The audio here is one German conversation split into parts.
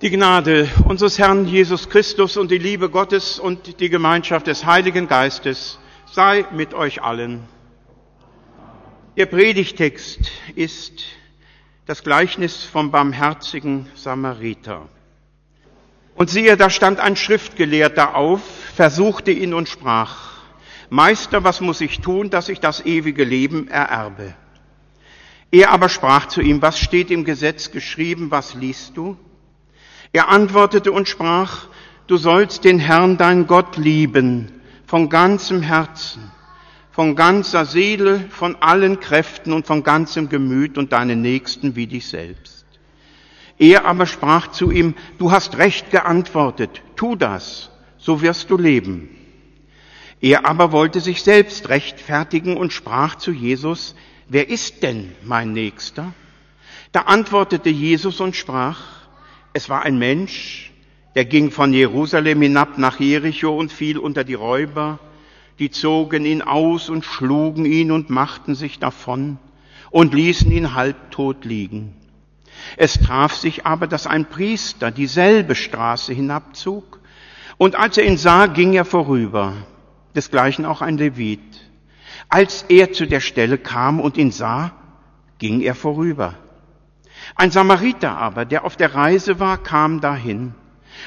Die Gnade unseres Herrn Jesus Christus und die Liebe Gottes und die Gemeinschaft des Heiligen Geistes sei mit euch allen. Ihr Predigtext ist das Gleichnis vom barmherzigen Samariter. Und siehe, da stand ein Schriftgelehrter auf, versuchte ihn und sprach, Meister, was muss ich tun, dass ich das ewige Leben ererbe? Er aber sprach zu ihm, was steht im Gesetz geschrieben, was liest du? Er antwortete und sprach, du sollst den Herrn, dein Gott, lieben, von ganzem Herzen, von ganzer Seele, von allen Kräften und von ganzem Gemüt und deinen Nächsten wie dich selbst. Er aber sprach zu ihm, du hast recht geantwortet, tu das, so wirst du leben. Er aber wollte sich selbst rechtfertigen und sprach zu Jesus, wer ist denn mein Nächster? Da antwortete Jesus und sprach, es war ein Mensch, der ging von Jerusalem hinab nach Jericho und fiel unter die Räuber, die zogen ihn aus und schlugen ihn und machten sich davon und ließen ihn halbtot liegen. Es traf sich aber, dass ein Priester dieselbe Straße hinabzog, und als er ihn sah, ging er vorüber, desgleichen auch ein Levit. Als er zu der Stelle kam und ihn sah, ging er vorüber. Ein Samariter aber, der auf der Reise war, kam dahin.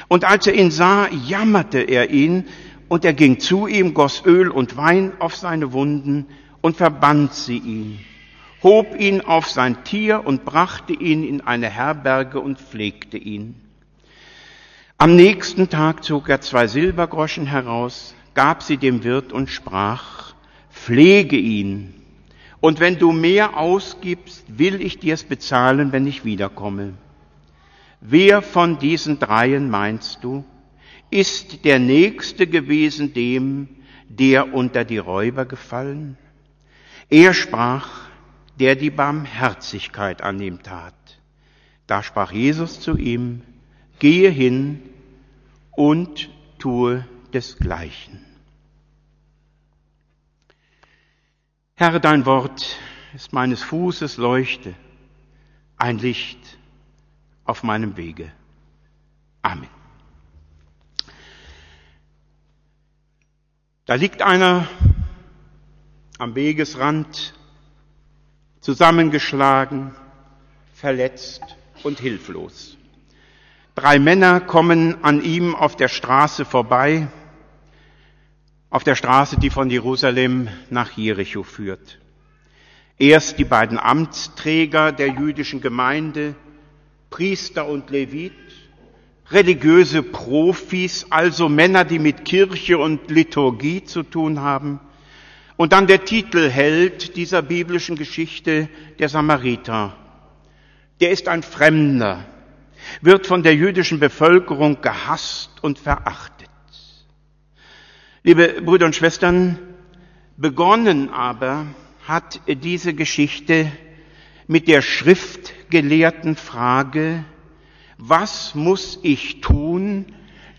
Und als er ihn sah, jammerte er ihn, und er ging zu ihm, goss Öl und Wein auf seine Wunden und verband sie ihn, hob ihn auf sein Tier und brachte ihn in eine Herberge und pflegte ihn. Am nächsten Tag zog er zwei Silbergroschen heraus, gab sie dem Wirt und sprach, pflege ihn, und wenn du mehr ausgibst, will ich dir es bezahlen, wenn ich wiederkomme. Wer von diesen dreien meinst du, ist der Nächste gewesen dem, der unter die Räuber gefallen? Er sprach, der die Barmherzigkeit an ihm tat. Da sprach Jesus zu ihm, gehe hin und tue desgleichen. Herr, dein Wort ist meines Fußes Leuchte, ein Licht auf meinem Wege. Amen. Da liegt einer am Wegesrand, zusammengeschlagen, verletzt und hilflos. Drei Männer kommen an ihm auf der Straße vorbei, auf der Straße, die von Jerusalem nach Jericho führt. Erst die beiden Amtsträger der jüdischen Gemeinde, Priester und Levit, religiöse Profis, also Männer, die mit Kirche und Liturgie zu tun haben, und dann der Titelheld dieser biblischen Geschichte, der Samariter. Der ist ein Fremder, wird von der jüdischen Bevölkerung gehasst und verachtet. Liebe Brüder und Schwestern, begonnen aber hat diese Geschichte mit der schriftgelehrten Frage, was muss ich tun,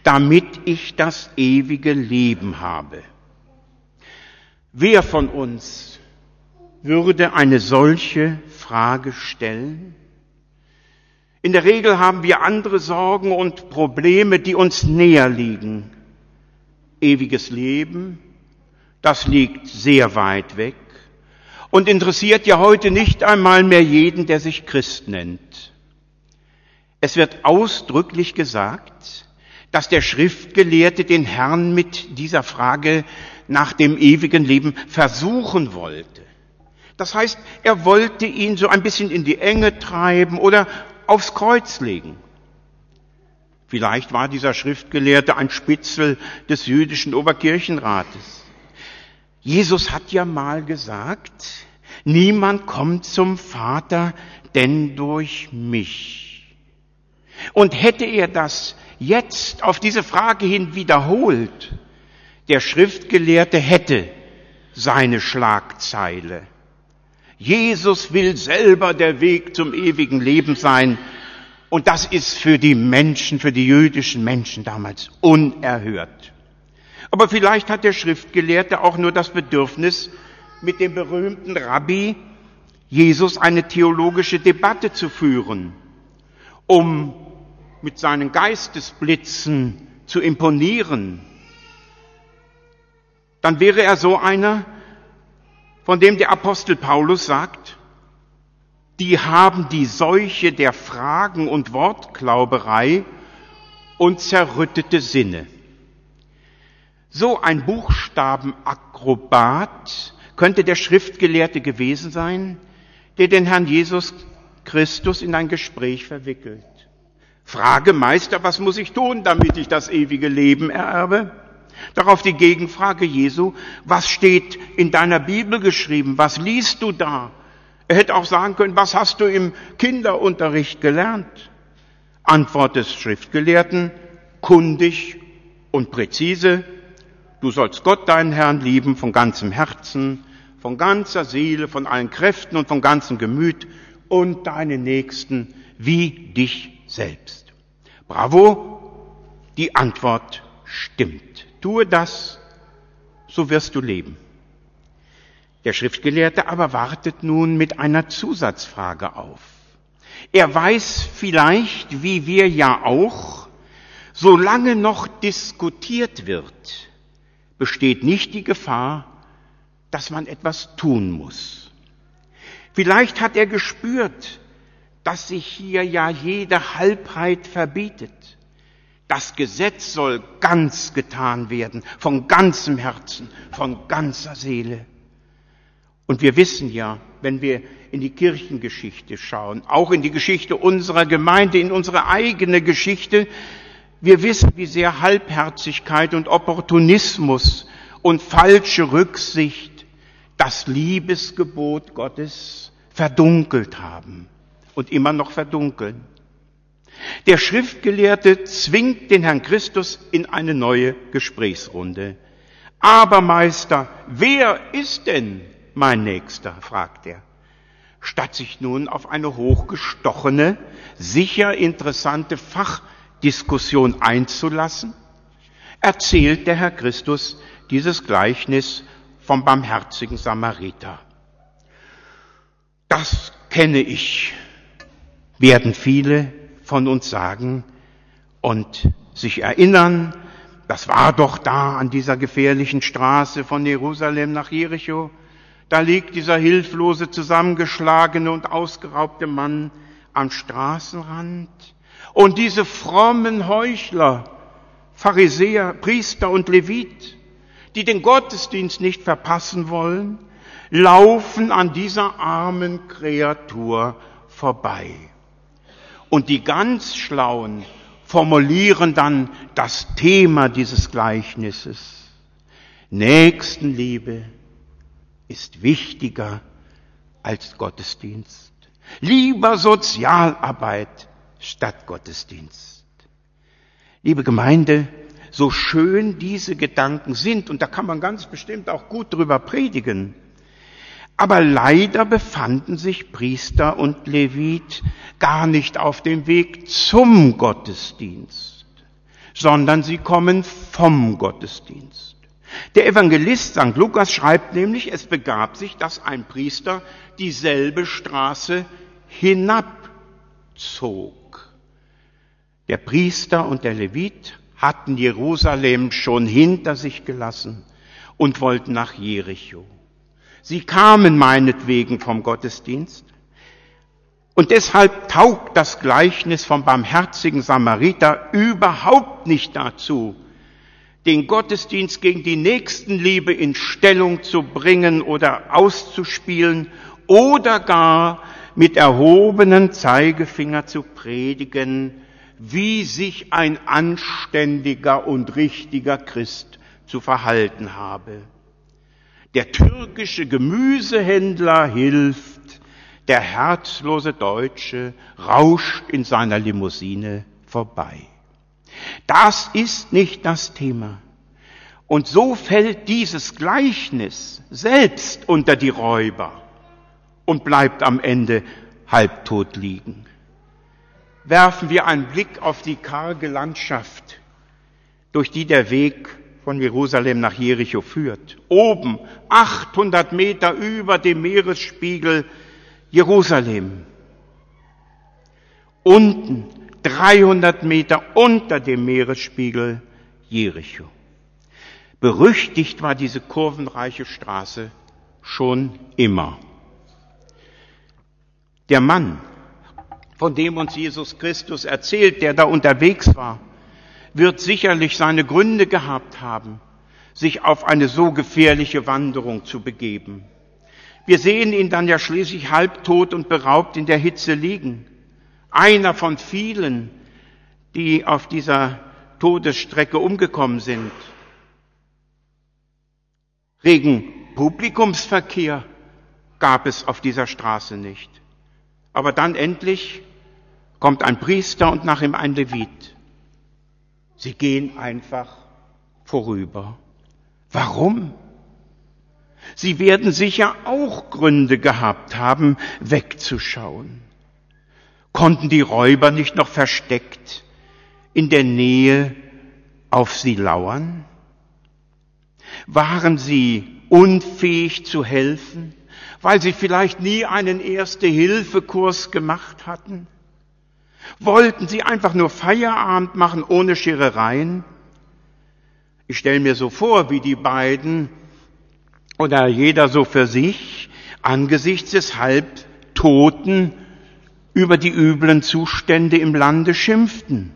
damit ich das ewige Leben habe? Wer von uns würde eine solche Frage stellen? In der Regel haben wir andere Sorgen und Probleme, die uns näher liegen ewiges Leben, das liegt sehr weit weg und interessiert ja heute nicht einmal mehr jeden, der sich Christ nennt. Es wird ausdrücklich gesagt, dass der Schriftgelehrte den Herrn mit dieser Frage nach dem ewigen Leben versuchen wollte. Das heißt, er wollte ihn so ein bisschen in die Enge treiben oder aufs Kreuz legen. Vielleicht war dieser Schriftgelehrte ein Spitzel des jüdischen Oberkirchenrates. Jesus hat ja mal gesagt, niemand kommt zum Vater denn durch mich. Und hätte er das jetzt auf diese Frage hin wiederholt, der Schriftgelehrte hätte seine Schlagzeile. Jesus will selber der Weg zum ewigen Leben sein und das ist für die Menschen, für die jüdischen Menschen damals unerhört. Aber vielleicht hat der Schriftgelehrte auch nur das Bedürfnis, mit dem berühmten Rabbi Jesus eine theologische Debatte zu führen, um mit seinen Geistesblitzen zu imponieren, dann wäre er so einer, von dem der Apostel Paulus sagt, die haben die Seuche der Fragen und Wortglauberei und zerrüttete Sinne. So ein Buchstabenakrobat könnte der Schriftgelehrte gewesen sein, der den Herrn Jesus Christus in ein Gespräch verwickelt. Frage, Meister, was muss ich tun, damit ich das ewige Leben ererbe? Darauf die Gegenfrage Jesu, was steht in deiner Bibel geschrieben? Was liest du da? Er hätte auch sagen können, was hast du im Kinderunterricht gelernt? Antwort des Schriftgelehrten, kundig und präzise, du sollst Gott, deinen Herrn, lieben von ganzem Herzen, von ganzer Seele, von allen Kräften und von ganzem Gemüt und deinen Nächsten wie dich selbst. Bravo, die Antwort stimmt. Tue das, so wirst du leben. Der Schriftgelehrte aber wartet nun mit einer Zusatzfrage auf. Er weiß vielleicht, wie wir ja auch, solange noch diskutiert wird, besteht nicht die Gefahr, dass man etwas tun muss. Vielleicht hat er gespürt, dass sich hier ja jede Halbheit verbietet. Das Gesetz soll ganz getan werden, von ganzem Herzen, von ganzer Seele. Und wir wissen ja, wenn wir in die Kirchengeschichte schauen, auch in die Geschichte unserer Gemeinde, in unsere eigene Geschichte, wir wissen, wie sehr Halbherzigkeit und Opportunismus und falsche Rücksicht das Liebesgebot Gottes verdunkelt haben und immer noch verdunkeln. Der Schriftgelehrte zwingt den Herrn Christus in eine neue Gesprächsrunde. Aber Meister, wer ist denn mein Nächster? fragt er. Statt sich nun auf eine hochgestochene, sicher interessante Fachdiskussion einzulassen, erzählt der Herr Christus dieses Gleichnis vom barmherzigen Samariter. Das kenne ich, werden viele von uns sagen und sich erinnern, das war doch da an dieser gefährlichen Straße von Jerusalem nach Jericho. Da liegt dieser hilflose, zusammengeschlagene und ausgeraubte Mann am Straßenrand. Und diese frommen Heuchler, Pharisäer, Priester und Levit, die den Gottesdienst nicht verpassen wollen, laufen an dieser armen Kreatur vorbei. Und die ganz Schlauen formulieren dann das Thema dieses Gleichnisses. Nächstenliebe ist wichtiger als Gottesdienst. Lieber Sozialarbeit statt Gottesdienst. Liebe Gemeinde, so schön diese Gedanken sind, und da kann man ganz bestimmt auch gut drüber predigen, aber leider befanden sich Priester und Levit gar nicht auf dem Weg zum Gottesdienst, sondern sie kommen vom Gottesdienst. Der Evangelist St. Lukas schreibt nämlich, es begab sich, dass ein Priester dieselbe Straße hinabzog. Der Priester und der Levit hatten Jerusalem schon hinter sich gelassen und wollten nach Jericho. Sie kamen meinetwegen vom Gottesdienst. Und deshalb taugt das Gleichnis vom barmherzigen Samariter überhaupt nicht dazu, den Gottesdienst gegen die Nächstenliebe in Stellung zu bringen oder auszuspielen oder gar mit erhobenen Zeigefinger zu predigen, wie sich ein anständiger und richtiger Christ zu verhalten habe. Der türkische Gemüsehändler hilft, der herzlose Deutsche rauscht in seiner Limousine vorbei. Das ist nicht das Thema. Und so fällt dieses Gleichnis selbst unter die Räuber und bleibt am Ende halbtot liegen. Werfen wir einen Blick auf die karge Landschaft, durch die der Weg von Jerusalem nach Jericho führt. Oben, 800 Meter über dem Meeresspiegel, Jerusalem. Unten, 300 Meter unter dem Meeresspiegel Jericho. Berüchtigt war diese kurvenreiche Straße schon immer. Der Mann, von dem uns Jesus Christus erzählt, der da unterwegs war, wird sicherlich seine Gründe gehabt haben, sich auf eine so gefährliche Wanderung zu begeben. Wir sehen ihn dann ja schließlich halbtot und beraubt in der Hitze liegen. Einer von vielen, die auf dieser Todesstrecke umgekommen sind. Regen Publikumsverkehr gab es auf dieser Straße nicht. Aber dann endlich kommt ein Priester und nach ihm ein Levit. Sie gehen einfach vorüber. Warum? Sie werden sicher auch Gründe gehabt haben, wegzuschauen. Konnten die Räuber nicht noch versteckt in der Nähe auf sie lauern? Waren sie unfähig zu helfen, weil sie vielleicht nie einen Erste-Hilfe-Kurs gemacht hatten? Wollten sie einfach nur Feierabend machen ohne Scherereien? Ich stelle mir so vor, wie die beiden oder jeder so für sich angesichts des Halbtoten über die üblen Zustände im Lande schimpften.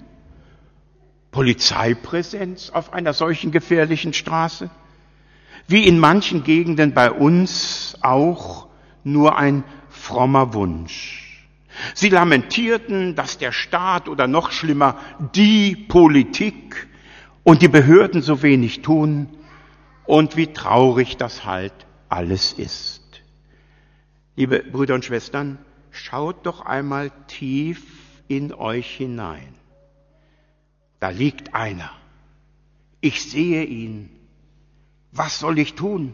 Polizeipräsenz auf einer solchen gefährlichen Straße? Wie in manchen Gegenden bei uns auch nur ein frommer Wunsch. Sie lamentierten, dass der Staat oder noch schlimmer die Politik und die Behörden so wenig tun und wie traurig das halt alles ist. Liebe Brüder und Schwestern, schaut doch einmal tief in euch hinein. Da liegt einer. Ich sehe ihn. Was soll ich tun?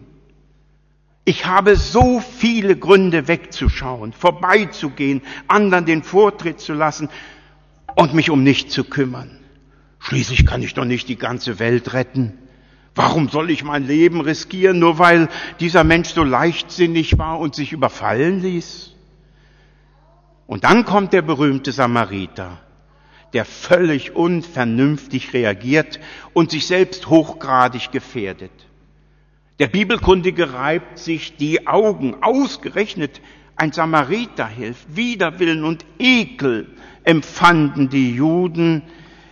Ich habe so viele Gründe wegzuschauen, vorbeizugehen, anderen den Vortritt zu lassen und mich um nichts zu kümmern. Schließlich kann ich doch nicht die ganze Welt retten. Warum soll ich mein Leben riskieren, nur weil dieser Mensch so leichtsinnig war und sich überfallen ließ? Und dann kommt der berühmte Samariter, der völlig unvernünftig reagiert und sich selbst hochgradig gefährdet. Der Bibelkundige reibt sich die Augen, ausgerechnet ein Samariter hilft. Widerwillen und Ekel empfanden die Juden,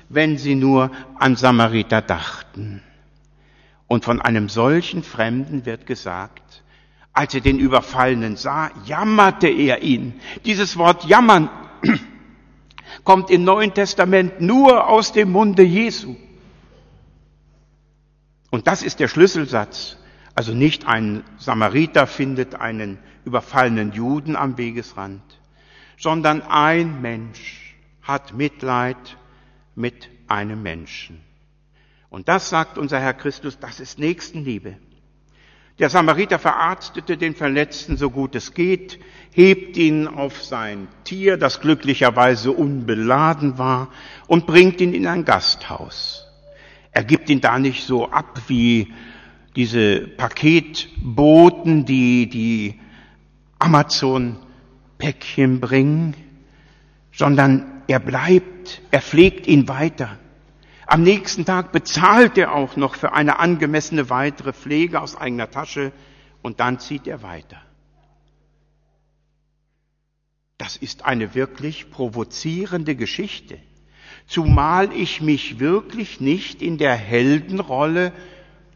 wenn sie nur an Samariter dachten. Und von einem solchen Fremden wird gesagt, als er den Überfallenen sah, jammerte er ihn. Dieses Wort jammern kommt im Neuen Testament nur aus dem Munde Jesu. Und das ist der Schlüsselsatz. Also nicht ein Samariter findet einen überfallenen Juden am Wegesrand, sondern ein Mensch hat Mitleid mit einem Menschen. Und das sagt unser Herr Christus, das ist Nächstenliebe. Der Samariter verarztete den Verletzten so gut es geht, hebt ihn auf sein Tier, das glücklicherweise unbeladen war, und bringt ihn in ein Gasthaus. Er gibt ihn da nicht so ab wie diese Paketboten, die die Amazon-Päckchen bringen, sondern er bleibt, er pflegt ihn weiter. Am nächsten Tag bezahlt er auch noch für eine angemessene weitere Pflege aus eigener Tasche und dann zieht er weiter. Das ist eine wirklich provozierende Geschichte, zumal ich mich wirklich nicht in der Heldenrolle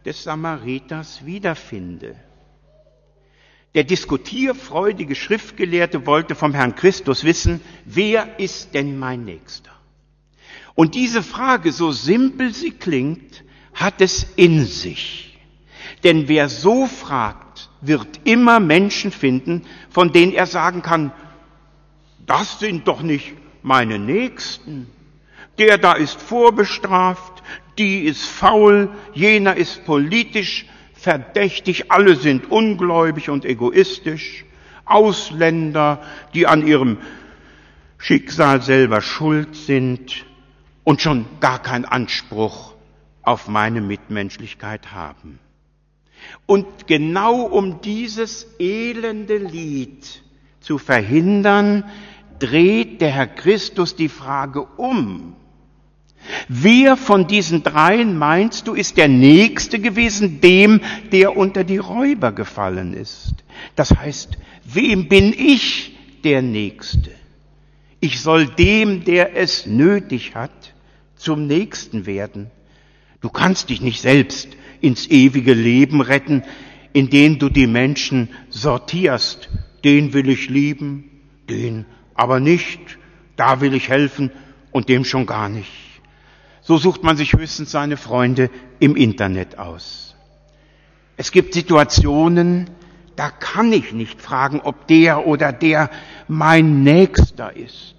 des Samariters wiederfinde. Der diskutierfreudige Schriftgelehrte wollte vom Herrn Christus wissen, wer ist denn mein Nächster? Und diese Frage, so simpel sie klingt, hat es in sich. Denn wer so fragt, wird immer Menschen finden, von denen er sagen kann, das sind doch nicht meine Nächsten. Der da ist vorbestraft, die ist faul, jener ist politisch verdächtig, alle sind ungläubig und egoistisch, Ausländer, die an ihrem Schicksal selber schuld sind, und schon gar keinen Anspruch auf meine Mitmenschlichkeit haben. Und genau um dieses elende Lied zu verhindern, dreht der Herr Christus die Frage um. Wer von diesen dreien meinst du ist der Nächste gewesen, dem, der unter die Räuber gefallen ist? Das heißt, wem bin ich der Nächste? Ich soll dem, der es nötig hat, zum Nächsten werden. Du kannst dich nicht selbst ins ewige Leben retten, indem du die Menschen sortierst. Den will ich lieben, den aber nicht, da will ich helfen und dem schon gar nicht. So sucht man sich höchstens seine Freunde im Internet aus. Es gibt Situationen, da kann ich nicht fragen, ob der oder der mein Nächster ist,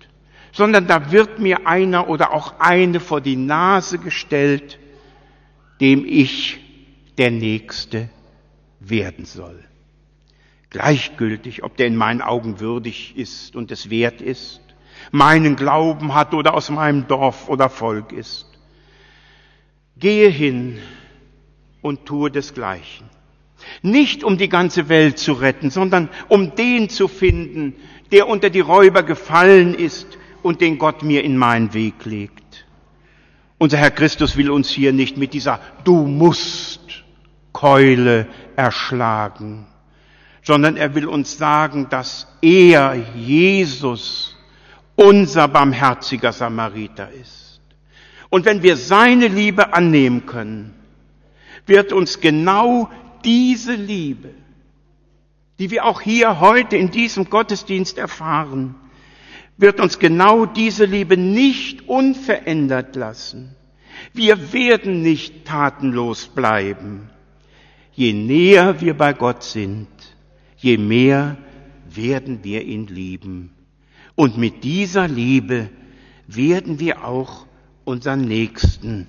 sondern da wird mir einer oder auch eine vor die Nase gestellt, dem ich der Nächste werden soll. Gleichgültig, ob der in meinen Augen würdig ist und es wert ist, meinen Glauben hat oder aus meinem Dorf oder Volk ist. Gehe hin und tue desgleichen. Nicht um die ganze Welt zu retten, sondern um den zu finden, der unter die Räuber gefallen ist und den Gott mir in meinen Weg legt. Unser Herr Christus will uns hier nicht mit dieser Du musst Keule erschlagen, sondern er will uns sagen, dass er, Jesus, unser barmherziger Samariter ist. Und wenn wir seine Liebe annehmen können, wird uns genau diese Liebe, die wir auch hier heute in diesem Gottesdienst erfahren, wird uns genau diese Liebe nicht unverändert lassen. Wir werden nicht tatenlos bleiben. Je näher wir bei Gott sind, je mehr werden wir ihn lieben. Und mit dieser Liebe werden wir auch unseren Nächsten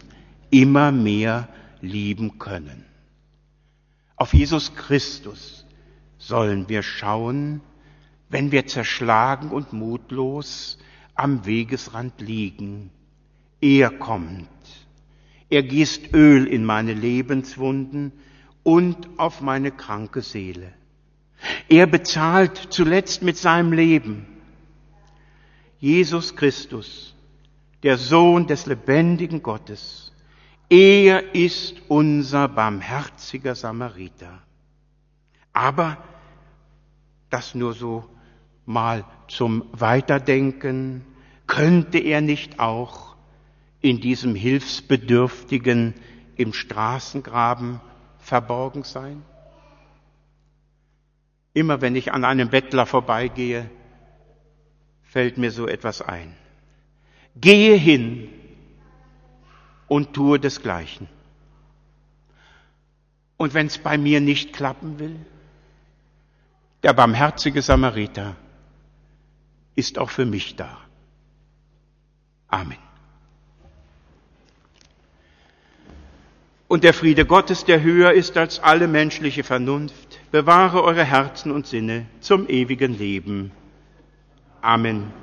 immer mehr lieben können. Auf Jesus Christus sollen wir schauen, wenn wir zerschlagen und mutlos am Wegesrand liegen. Er kommt. Er gießt Öl in meine Lebenswunden und auf meine kranke Seele. Er bezahlt zuletzt mit seinem Leben. Jesus Christus, der Sohn des lebendigen Gottes, er ist unser barmherziger Samariter. Aber das nur so mal zum Weiterdenken, könnte er nicht auch in diesem Hilfsbedürftigen im Straßengraben verborgen sein? Immer wenn ich an einem Bettler vorbeigehe, fällt mir so etwas ein. Gehe hin und tue desgleichen. Und wenn es bei mir nicht klappen will, der barmherzige Samariter ist auch für mich da. Amen. Und der Friede Gottes, der höher ist als alle menschliche Vernunft, bewahre eure Herzen und Sinne zum ewigen Leben. Amen.